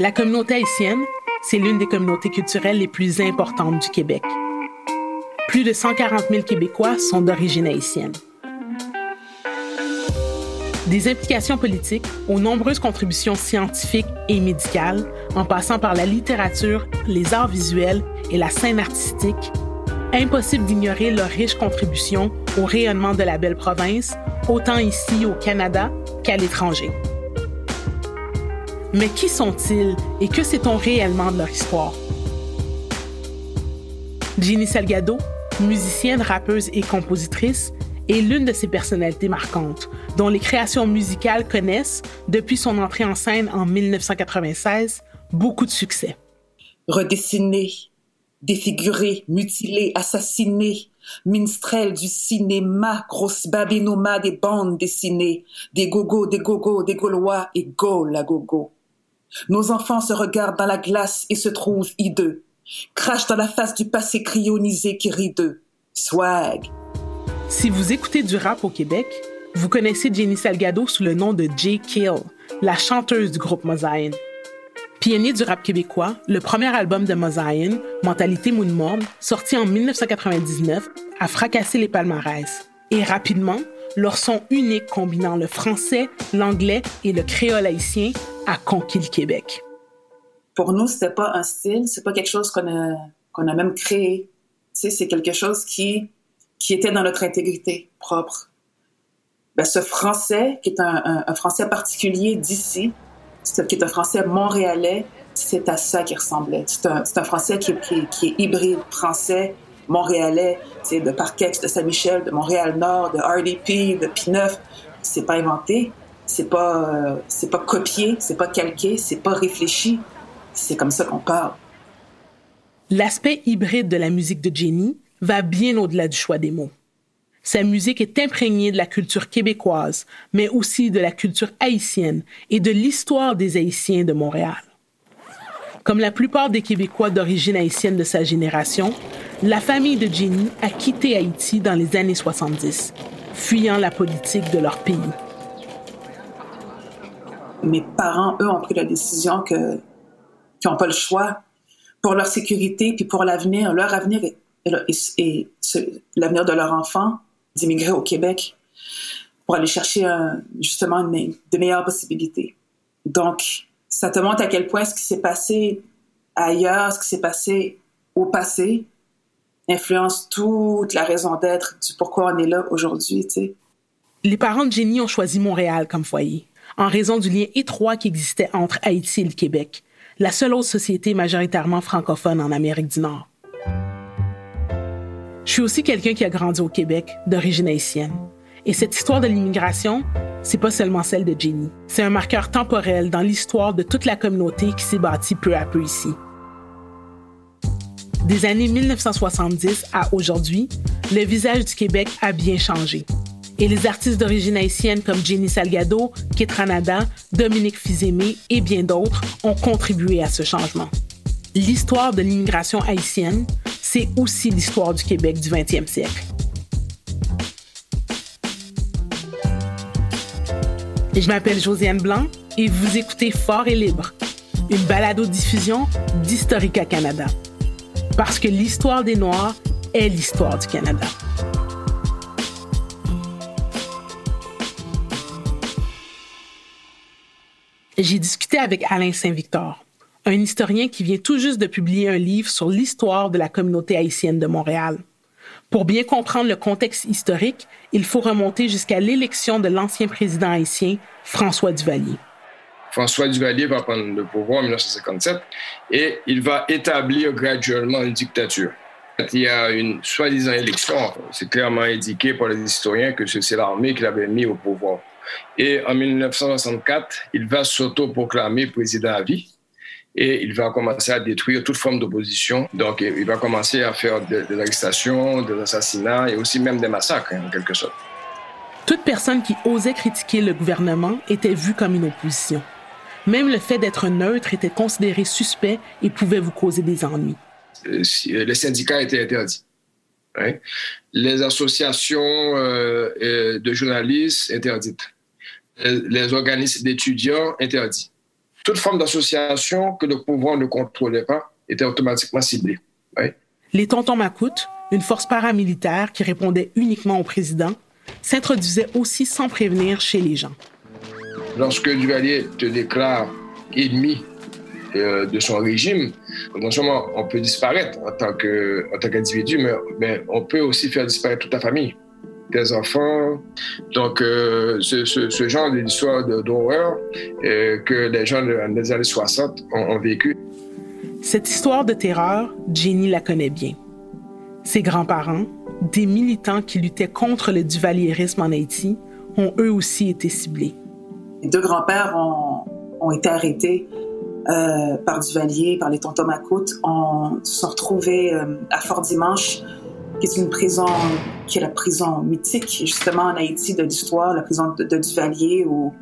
La communauté haïtienne, c'est l'une des communautés culturelles les plus importantes du Québec. Plus de 140 000 Québécois sont d'origine haïtienne. Des implications politiques aux nombreuses contributions scientifiques et médicales, en passant par la littérature, les arts visuels et la scène artistique, impossible d'ignorer leurs riches contributions au rayonnement de la belle province, autant ici au Canada qu'à l'étranger. Mais qui sont-ils et que sait-on réellement de leur histoire? Ginny Salgado, musicienne, rappeuse et compositrice, est l'une de ces personnalités marquantes, dont les créations musicales connaissent, depuis son entrée en scène en 1996, beaucoup de succès. Redessiner, défiguré, mutilé, assassiné, minstrel du cinéma, grosse babinoma des bandes dessinées, des gogos, des gogos, des gaulois et go la. Nos enfants se regardent dans la glace et se trouvent hideux, crachent dans la face du passé cryonisé qui rit d'eux. Swag. Si vous écoutez du rap au Québec, vous connaissez Jenny Salgado sous le nom de J. Kill, la chanteuse du groupe Mosaïne. Pionnier du rap québécois, le premier album de Mosaïne, Mentalité Moon sorti en 1999, a fracassé les palmarès. Et rapidement, leur son unique combinant le français, l'anglais et le créole haïtien a conquis le Québec. Pour nous, c'était pas un style, c'est pas quelque chose qu'on a, a même créé. Tu sais, c'est quelque chose qui, qui était dans notre intégrité propre. Ben, ce français, qui est un, un, français particulier d'ici, qui est un français montréalais, c'est à ça qui ressemblait. C'est un, un, français qui, qui, qui, est hybride français, montréalais, c'est de Parkex, de Saint-Michel, de Montréal-Nord, de RDP, de P9. C'est pas inventé, c'est pas, euh, c'est pas copié, c'est pas calqué, c'est pas réfléchi. C'est comme ça qu'on parle. L'aspect hybride de la musique de Jenny va bien au-delà du choix des mots. Sa musique est imprégnée de la culture québécoise, mais aussi de la culture haïtienne et de l'histoire des Haïtiens de Montréal. Comme la plupart des Québécois d'origine haïtienne de sa génération, la famille de Jenny a quitté Haïti dans les années 70, fuyant la politique de leur pays. Mes parents, eux, ont pris la décision que qu'ils n'ont pas le choix pour leur sécurité puis pour l'avenir, leur avenir et, l'avenir de leur enfant, d'immigrer au Québec pour aller chercher justement de meilleures possibilités. Donc, ça te montre à quel point ce qui s'est passé ailleurs, ce qui s'est passé au passé, influence toute la raison d'être du pourquoi on est là aujourd'hui. Les parents de Jenny ont choisi Montréal comme foyer, en raison du lien étroit qui existait entre Haïti et le Québec, la seule autre société majoritairement francophone en Amérique du Nord. Je suis aussi quelqu'un qui a grandi au Québec, d'origine haïtienne. Et cette histoire de l'immigration, c'est pas seulement celle de Jenny. C'est un marqueur temporel dans l'histoire de toute la communauté qui s'est bâtie peu à peu ici. Des années 1970 à aujourd'hui, le visage du Québec a bien changé. Et les artistes d'origine haïtienne comme Jenny Salgado, Kit Ranada, Dominique Fizemé et bien d'autres ont contribué à ce changement. L'histoire de l'immigration haïtienne, c'est aussi l'histoire du Québec du 20e siècle. Je m'appelle Josiane Blanc et vous écoutez Fort et Libre, une balado-diffusion d'Historica Canada parce que l'histoire des Noirs est l'histoire du Canada. J'ai discuté avec Alain Saint-Victor, un historien qui vient tout juste de publier un livre sur l'histoire de la communauté haïtienne de Montréal. Pour bien comprendre le contexte historique, il faut remonter jusqu'à l'élection de l'ancien président haïtien François Duvalier. François Duvalier va prendre le pouvoir en 1957 et il va établir graduellement une dictature. Il y a une soi-disant élection, c'est clairement indiqué par les historiens que c'est l'armée qui l'avait mis au pouvoir. Et en 1964, il va s'auto-proclamer président à vie et il va commencer à détruire toute forme d'opposition. Donc, il va commencer à faire des, arrestations, des assassinats et aussi même des massacres, en quelque sorte. Toute personne qui osait critiquer le gouvernement était vue comme une opposition. Même le fait d'être neutre était considéré suspect et pouvait vous causer des ennuis. Euh, euh, les syndicats étaient interdits. Hein. Les associations euh, de journalistes interdites. Les, organismes d'étudiants interdits. toute forme d'association que le pouvoir ne contrôlait pas était automatiquement ciblée. Les tontons Macoutes, une force paramilitaire qui répondait uniquement au président, s'introduisait aussi sans prévenir chez les gens. Lorsque Duvalier te déclare ennemi euh, de son régime, non seulement on peut disparaître en tant qu'individu, mais, mais, on peut aussi faire disparaître toute ta famille, tes enfants. Donc, euh, ce, ce, genre d'histoire d'horreur euh, que les gens des années 60 ont, ont vécu. Cette histoire de terreur, Jenny la connaît bien. Ses grands-parents, des militants qui luttaient contre le duvalierisme en Haïti, ont eux aussi été ciblés. Les deux grands-pères ont, ont, été arrêtés euh, par Duvalier, par les tontons Macoutes. On se sont retrouvés euh, à Fort-Dimanche, qui est une prison, qui est la prison mythique, justement, en Haïti de l'histoire, la prison de, Duvalier, où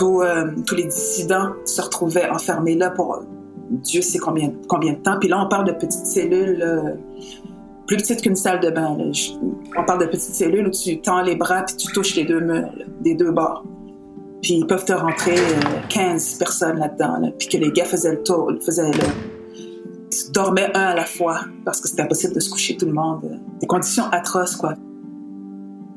euh, tous les dissidents se retrouvaient enfermés là pour Dieu sait combien, combien de temps. Puis là, on parle de petites cellules plus petite qu'une salle de bain. On parle de petites cellules où tu tends les bras puis tu touches les deux murs, des deux bords. Puis ils peuvent te rentrer 15 euh, personnes là-dedans. Puis que les gars faisaient le tour, faisaient le... Ils dormaient un à la fois parce que c'était impossible de se coucher tout le monde. Des conditions atroces, quoi.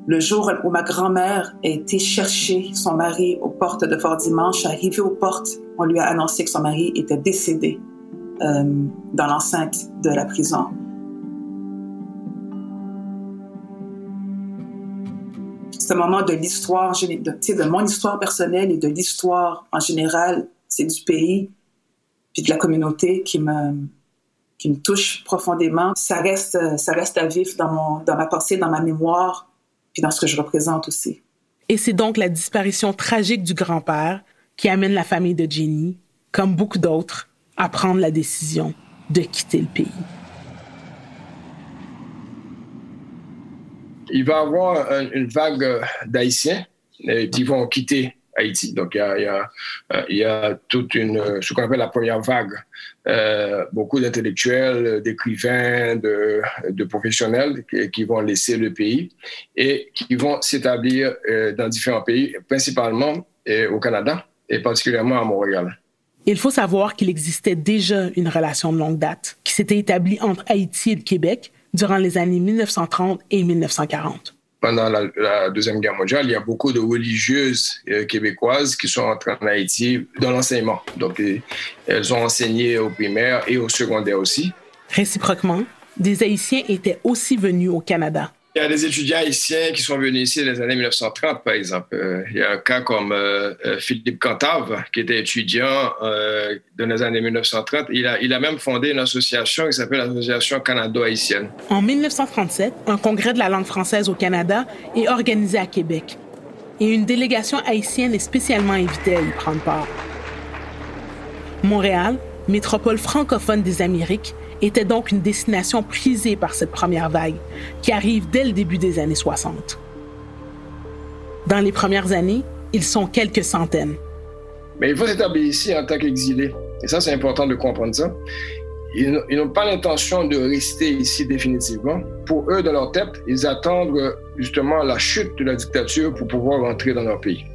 Le jour où ma grand-mère a été chercher son mari aux portes de Fort Dimanche, arrivée aux portes, on lui a annoncé que son mari était décédé euh, dans l'enceinte de la prison. ce moment de l'histoire, de, de mon histoire personnelle et de l'histoire en général, c'est du pays, puis de la communauté qui me, qui me touche profondément. Ça reste, ça reste à vivre dans, mon, dans ma pensée, dans ma mémoire, puis dans ce que je représente aussi. Et c'est donc la disparition tragique du grand-père qui amène la famille de Jenny, comme beaucoup d'autres, à prendre la décision de quitter le pays. il va y avoir une vague euh, d'Haïtiens euh, qui vont quitter Haïti. Donc, il y a, euh, toute une, ce qu'on appelle la première vague. beaucoup d'intellectuels, d'écrivains, de, de, professionnels qui, vont laisser le pays et qui vont s'établir dans différents pays, principalement au Canada et particulièrement à Montréal. Il faut savoir qu'il existait déjà une relation de longue date qui s'était établie entre Haïti et le Québec durant les années 1930 et 1940. Pendant la, Deuxième Guerre mondiale, il y a beaucoup de religieuses euh, québécoises qui sont entrées en Haïti dans l'enseignement. Donc, elles ont enseigné au primaire et au secondaire aussi. Réciproquement, des Haïtiens étaient aussi venus au Canada. Il y a des étudiants haïtiens qui sont venus ici dans les années 1930, par exemple. Euh, il y a un cas comme euh, euh, Philippe Cantave, qui était étudiant dans les années 1930. Il a, il a même fondé une association qui s'appelle l'Association canado-haïtienne. En 1937, un congrès de la langue française au Canada est organisé à Québec. Et une délégation haïtienne est spécialement invitée à y prendre part. Montréal, métropole francophone des Amériques, était donc une destination prisée par cette première vague, qui arrive dès le début des années 60. Dans les premières années, ils sont quelques centaines. Mais il faut s'établir ici en tant qu'exilés. Et ça, c'est important de comprendre ça. Ils n'ont pas l'intention de rester ici définitivement. Pour eux, dans leur tête, ils attendent justement la chute de la dictature pour pouvoir rentrer dans leur pays.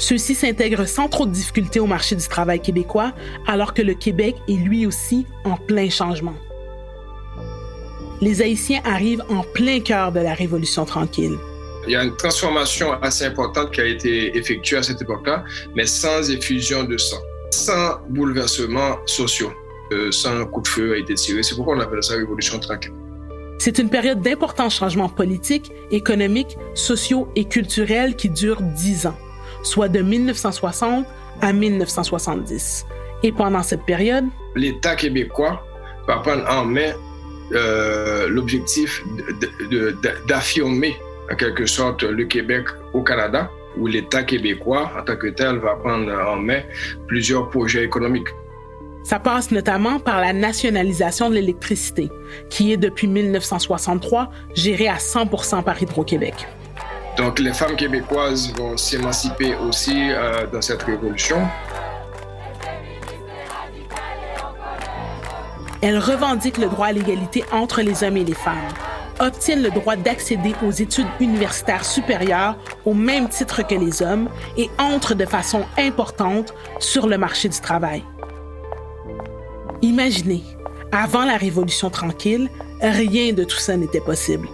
Ceux-ci s'intègrent sans trop de difficultés au marché du travail québécois, alors que le Québec est lui aussi en plein changement. Les Haïtiens arrivent en plein cœur de la Révolution tranquille. Il y a une transformation assez importante qui a été effectuée à cette époque-là, mais sans effusion de sang, sans bouleversements sociaux, euh, sans coup de feu a été tiré. C'est pourquoi on appelle ça Révolution tranquille. C'est une période d'importants changements politiques, économiques, sociaux et culturels qui durent dix ans soit de 1960 à 1970. Et pendant cette période, l'État québécois va prendre en main euh, l'objectif d'affirmer en quelque sorte le Québec au Canada, où l'État québécois en tant que tel va prendre en main plusieurs projets économiques. Ça passe notamment par la nationalisation de l'électricité, qui est depuis 1963 gérée à 100% par Hydro-Québec. Donc les femmes québécoises vont s'émanciper aussi euh, dans cette révolution. Elles revendiquent le droit à l'égalité entre les hommes et les femmes, obtiennent le droit d'accéder aux études universitaires supérieures au même titre que les hommes et entrent de façon importante sur le marché du travail. Imaginez, avant la Révolution tranquille, rien de tout ça n'était possible.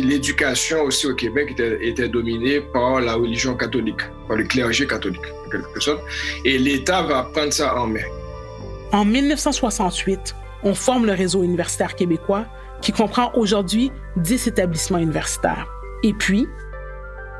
L'éducation aussi au Québec était, était, dominée par la religion catholique, par le clergé catholique, en quelque sorte, et l'État va prendre ça en main. En 1968, on forme le réseau universitaire québécois qui comprend aujourd'hui 10 établissements universitaires. Et puis,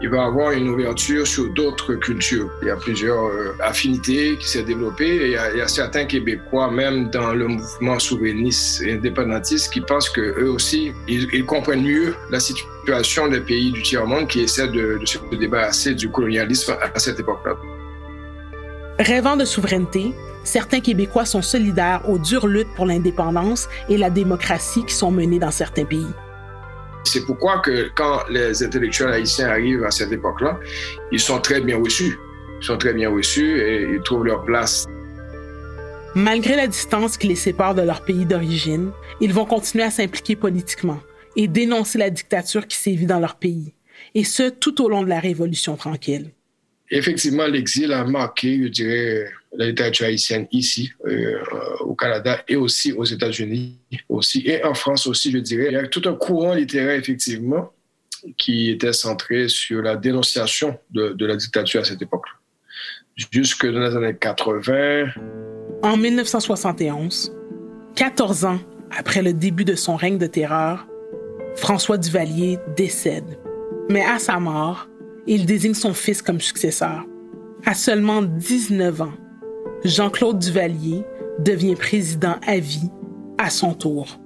il va avoir une ouverture sur d'autres cultures. Il y a plusieurs euh, affinités qui s'est développées il y, a, certains Québécois, même dans le mouvement souverainiste et indépendantiste, qui pensent qu'eux aussi, ils, comprennent mieux la situation des pays du tiers-monde qui essaient de se débarrasser du colonialisme à cette époque-là. Rêvant de souveraineté, certains Québécois sont solidaires aux dures luttes pour l'indépendance et la démocratie qui sont menées dans certains pays. C'est pourquoi que quand les intellectuels haïtiens arrivent à cette époque-là, ils sont très bien reçus. Ils sont très bien reçus et ils trouvent leur place. Malgré la distance qui les sépare de leur pays d'origine, ils vont continuer à s'impliquer politiquement et dénoncer la dictature qui sévit dans leur pays, et ce tout au long de la Révolution tranquille. Effectivement, l'exil a marqué, je dirais, la littérature haïtienne ici, euh, au Canada et aussi aux États-Unis aussi, et en France aussi, je dirais. Il y a tout un courant littéraire, effectivement, qui était centré sur la dénonciation de, de la dictature à cette époque. Jusque dans les années 80. En 1971, 14 ans après le début de son règne de terreur, François Duvalier décède. Mais à sa mort, il désigne son fils comme successeur. À seulement 19 ans, Jean-Claude Duvalier devient président à vie à son tour.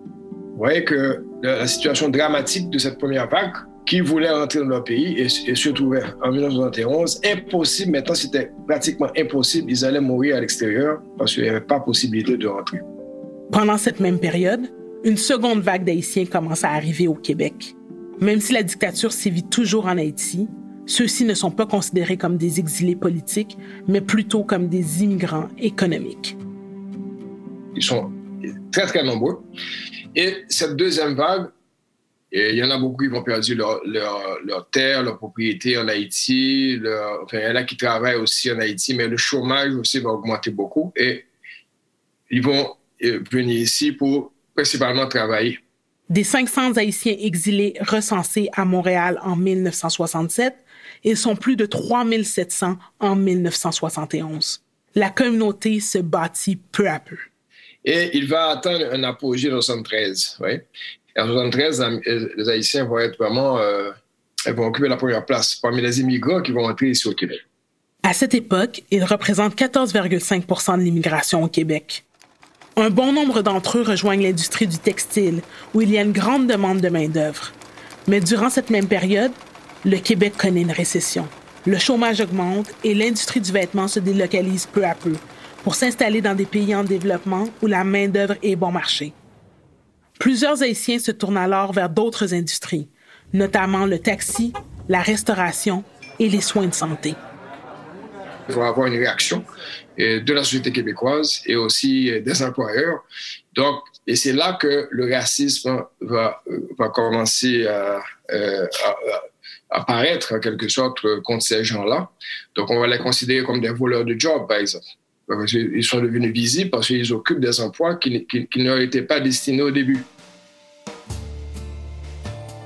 Vous voyez que la situation dramatique de cette première vague, qui voulait rentrer dans leur pays et, et se trouvait en 1971, impossible, maintenant c'était pratiquement impossible, ils allaient mourir à l'extérieur parce qu'il n'y avait pas possibilité de rentrer. Pendant cette même période, une seconde vague d'Haïtiens commence à arriver au Québec. Même si la dictature sévit toujours en Haïti, ceux-ci ne sont pas considérés comme des exilés politiques, mais plutôt comme des immigrants économiques. Ils sont très, très nombreux. Et cette deuxième vague, il y en a beaucoup qui vont perdre leur, leur, leur terre, leur propriété en Haïti. Enfin, il y en a qui travaillent aussi en Haïti, mais le chômage aussi va augmenter beaucoup. Et ils vont venir ici pour principalement travailler. Des 500 Haïtiens exilés recensés à Montréal en 1967, ils sont plus de 3700 en 1971. La communauté se bâtit peu à peu. Et il va atteindre un apogée en 73. Oui. En 73, les Haïtiens vont être vraiment, euh, vont occuper la première place parmi les immigrants qui vont entrer ici au Québec. À cette époque, ils représentent 14,5% de l'immigration au Québec. Un bon nombre d'entre eux rejoignent l'industrie du textile, où il y a une grande demande de main-d'œuvre. Mais durant cette même période, le Québec connaît une récession. Le chômage augmente et l'industrie du vêtement se délocalise peu à peu pour s'installer dans des pays en développement où la main-d'œuvre est bon marché. Plusieurs Haïtiens se tournent alors vers d'autres industries, notamment le taxi, la restauration et les soins de santé. Il va avoir une réaction de la société québécoise et aussi des employeurs. Donc, et c'est là que le racisme va, commencer à, à, apparaître en quelque sorte contre ces gens-là. Donc, on va les considérer comme des voleurs de job, par exemple. Ils sont devenus visibles parce qu'ils occupent des emplois qui, qui, qui leur étaient pas destinés au début.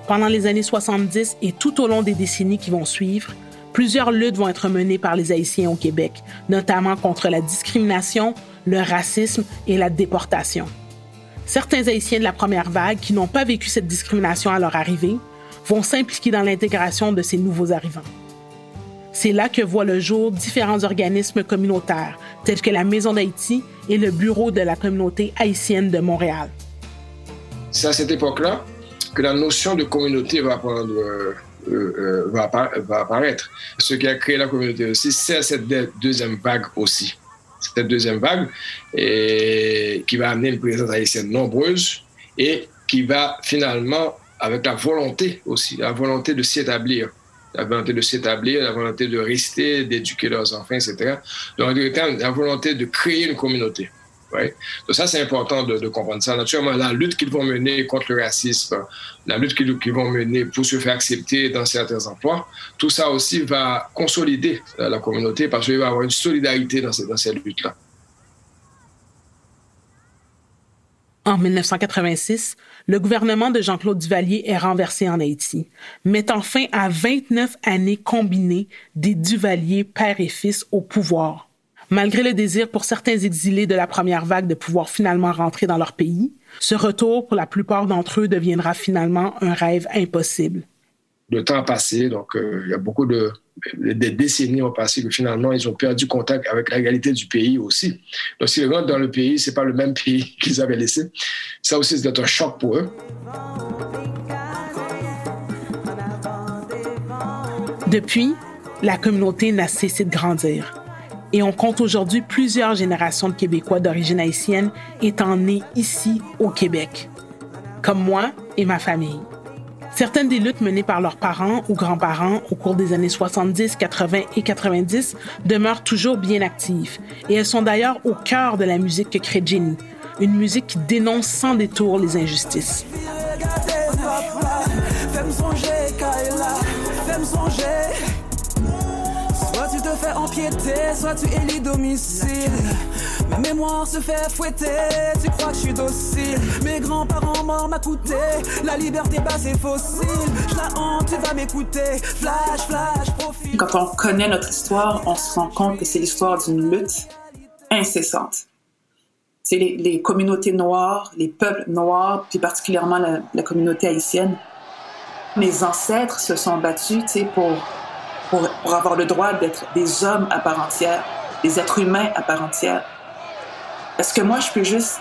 Pendant les années 70 et tout au long des décennies qui vont suivre, plusieurs luttes vont être menées par les Haïtiens au Québec, notamment contre la discrimination, le racisme et la déportation. Certains Haïtiens de la première vague qui n'ont pas vécu cette discrimination à leur arrivée vont s'impliquer dans l'intégration de ces nouveaux arrivants. C'est là que voient le jour différents organismes communautaires, tels que la Maison d'Haïti et le Bureau de la communauté haïtienne de Montréal. C'est à cette époque-là que la notion de communauté va, prendre, euh, euh, va, apparaître. Ce qui a créé la communauté aussi, c'est cette deuxième vague aussi. Cette deuxième vague et qui va amener une présence haïtienne nombreuse et qui va finalement, avec la volonté aussi, la volonté de s'y établir, la volonté de s'établir, la volonté de rester, d'éduquer leurs enfants, etc. Donc, la volonté de créer une communauté. Donc ça, c'est important de, comprendre ça. Naturellement, la lutte qu'ils vont mener contre le racisme, la lutte qu'ils vont mener pour se faire accepter dans certains emplois, tout ça aussi va consolider la communauté parce qu'il va y avoir une solidarité dans, dans cette lutte-là. En 1986, le gouvernement de Jean-Claude Duvalier est renversé en Haïti, mettant fin à 29 années combinées des Duvalier père et fils au pouvoir. Malgré le désir pour certains exilés de la première vague de pouvoir finalement rentrer dans leur pays, ce retour pour la plupart d'entre eux deviendra finalement un rêve impossible. Le temps a passé, donc euh, il y a beaucoup de des décennies ont passé que finalement ils ont perdu contact avec la réalité du pays aussi. Donc s'ils rentrent dans le pays, c'est pas le même pays qu'ils avaient laissé. Ça aussi c'est un choc pour eux. Depuis, la communauté n'a cessé de grandir et on compte aujourd'hui plusieurs générations de Québécois d'origine haïtienne étant nés ici au Québec, comme moi et ma famille. Certaines des luttes menées par leurs parents ou grands-parents au cours des années 70, 80 et 90 demeurent toujours bien actives. Et elles sont d'ailleurs au cœur de la musique que crée une musique qui dénonce sans détour les injustices empiéter, soit tu élis domicile. Ma mémoire se fait fouetter, tu crois que je suis docile. Mes grands-parents morts m'a coûté, la liberté basse et fossile. Je la honte, tu vas m'écouter. Flash, flash, profil. Quand on connaît notre histoire, on se rend compte que c'est l'histoire d'une lutte incessante. C'est les, les, communautés noires, les peuples noirs, puis particulièrement la, la communauté haïtienne. Mes ancêtres se sont battus pour pour, avoir le droit d'être des hommes à part entière, des êtres humains à part entière. Est-ce que moi, je peux juste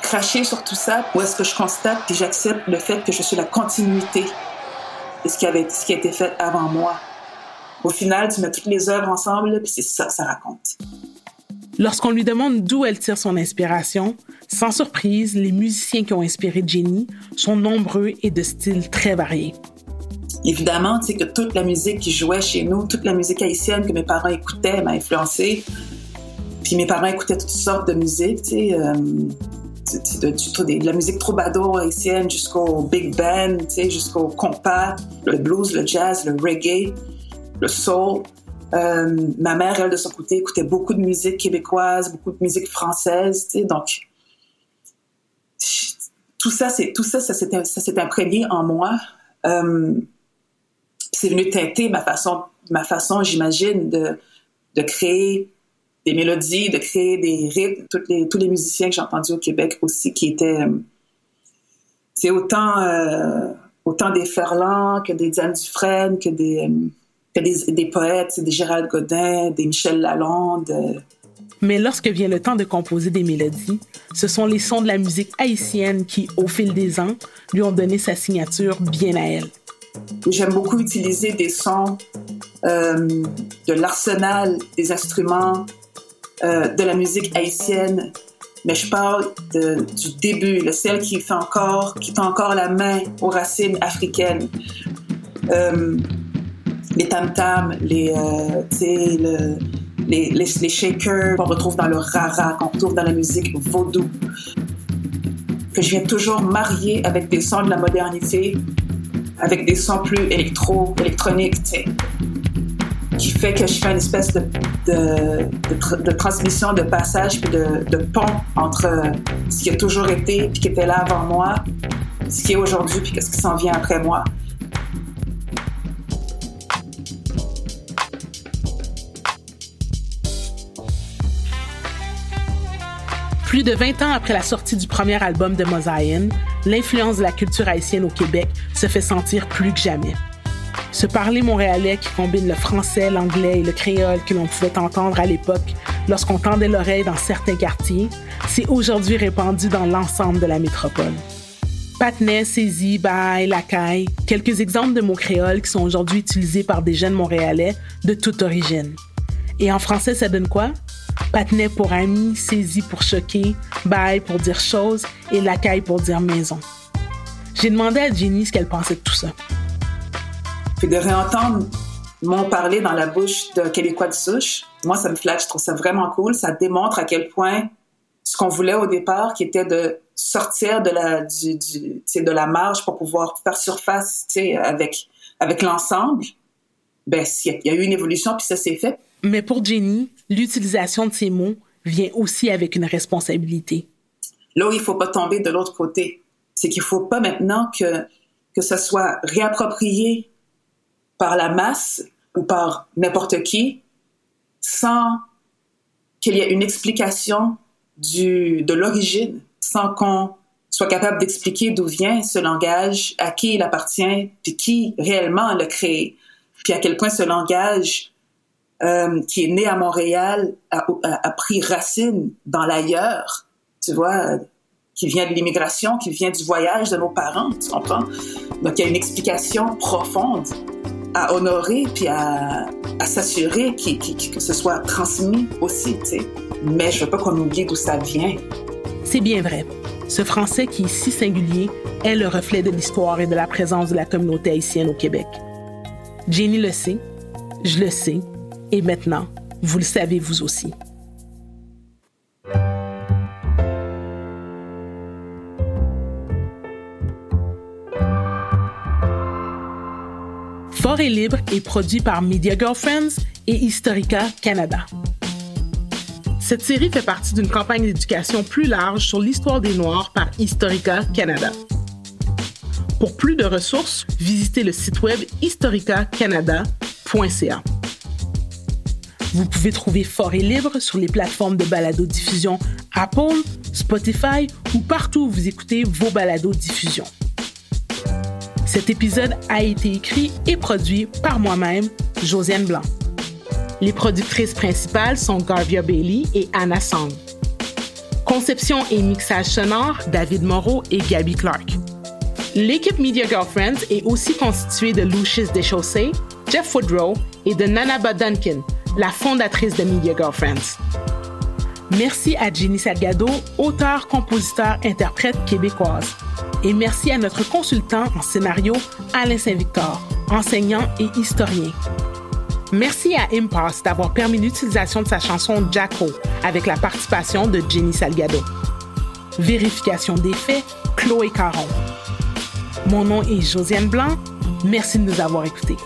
cracher sur tout ça ou est-ce que je constate et j'accepte le fait que je suis la continuité de ce qui, avait, ce qui a été fait avant moi? Au final, tu mets toutes les œuvres ensemble, puis c'est ça que ça raconte. Lorsqu'on lui demande d'où elle tire son inspiration, sans surprise, les musiciens qui ont inspiré Jenny sont nombreux et de styles très variés. Évidemment, tu sais, que toute la musique qui jouait chez nous, toute la musique haïtienne que mes parents écoutaient m'a influencé. Puis mes parents écoutaient toutes sortes de musique, tu sais, euh, de, la musique troubadour haïtienne jusqu'au big band, tu sais, jusqu'au compas, le blues, le jazz, le reggae, le soul. Euh, ma mère, elle, de son côté, écoutait beaucoup de musique québécoise, beaucoup de musique française, tu sais, donc tout ça, c'est tout ça, ça s'est imprégné en moi. Euh, c'est venu teinter ma façon, ma façon, j'imagine, de, de créer des mélodies, de créer des rythmes. tous les musiciens que j'ai entendus au Québec aussi, qui étaient, euh, euh, autant des Ferland que des Diane Dufresne, que des, euh, que des, des, poètes, des Gérald Godin, des Michel Lalonde. Mais lorsque vient le temps de composer des mélodies, ce sont les sons de la musique haïtienne qui, au fil des ans, lui ont donné sa signature bien à elle. J'aime beaucoup utiliser des sons euh, de l'arsenal des instruments euh, de la musique haïtienne, mais je parle du début, le celle qui fait encore, qui tend encore la main aux racines africaines. Euh, les tam-tams, les, les, les, les, shakers qu'on retrouve dans le rara, qu'on retrouve dans la musique vaudou, que je viens toujours marier avec des sons de la modernité avec des sons plus électro, électroniques, tu sais, qui fait que je fais une espèce de, de, transmission, de passage, puis de, pont entre ce qui a toujours été, puis qui était là avant moi, ce qui est aujourd'hui, puis ce qui s'en vient après moi. Plus de 20 ans après la sortie du premier album de Mosaïen, l'influence de la culture haïtienne au Québec se fait sentir plus que jamais. Ce parler montréalais qui combine le français, l'anglais et le créole que l'on pouvait entendre à l'époque lorsqu'on tendait l'oreille dans certains quartiers, s'est aujourd'hui répandu dans l'ensemble de la métropole. Patnais, saisie, bail, lacaille, quelques exemples de mots créoles qui sont aujourd'hui utilisés par des jeunes Montréalais de toute origine. Et en français, ça donne quoi? Patinet pour ami, saisi pour choquer, bail pour dire chose et lacaille pour dire maison. J'ai demandé à Jenny ce qu'elle pensait de tout ça. Puis de réentendre mon parler dans la bouche de Québécois de souche, moi, ça me flatte. Je trouve ça vraiment cool. Ça démontre à quel point ce qu'on voulait au départ, qui était de sortir de la, du, du de la marge pour pouvoir faire surface avec, avec l'ensemble, ben, il y a eu une évolution, puis ça s'est fait. Mais pour Jenny, l'utilisation de ces mots vient aussi avec une responsabilité. Là où il faut pas tomber de l'autre côté, c'est qu'il faut pas maintenant que, que ça soit réapproprié par la masse ou par n'importe qui sans qu'il y ait une explication de l'origine, sans qu'on soit capable d'expliquer d'où vient ce langage, à qui il appartient, puis qui réellement l'a créé, puis à quel point ce langage euh, qui est né à Montréal a, a, pris racine dans l'ailleurs, tu vois, qui vient de l'immigration, qui vient du voyage de nos parents, tu comprends? Donc il y a une explication profonde à honorer puis à, à s'assurer que ce soit transmis aussi, tu sais. Mais je veux pas qu'on oublie d'où ça vient. C'est bien vrai. Ce français qui est si singulier est le reflet de l'histoire et de la présence de la communauté haïtienne au Québec. Jenny le sait, je le sais, et maintenant, vous le savez vous aussi. Fort et libre est produit par Media Girlfriends et Historica Canada. Cette série fait partie d'une campagne d'éducation plus large sur l'histoire des Noirs par Historica Canada. Pour plus de ressources, visitez le site web historicacanada.ca. Vous pouvez trouver Fort et Libre sur les plateformes de balado-diffusion Apple, Spotify ou partout où vous écoutez vos balados-diffusions. Cet épisode a été écrit et produit par moi-même, Josiane Blanc. Les productrices principales sont Garvia Bailey et Anna Song. Conception et mixage sonore, David Moreau et Gabby Clark. L'équipe Media Girlfriends est aussi constituée de Lucius Deschaussés, Jeff Woodrow et de Nanaba Duncan, la fondatrice de Media Girlfriends. Merci à Jenny Salgado, auteur, compositeur, interprète québécoise. Et merci à notre consultant en scénario, Alain Saint-Victor, enseignant et historien. Merci à Impasse d'avoir permis l'utilisation de sa chanson Jacko avec la participation de Jenny Salgado. Vérification des faits, Chloé Caron. Mon nom est Josiane Blanc. Merci de nous avoir écoutés.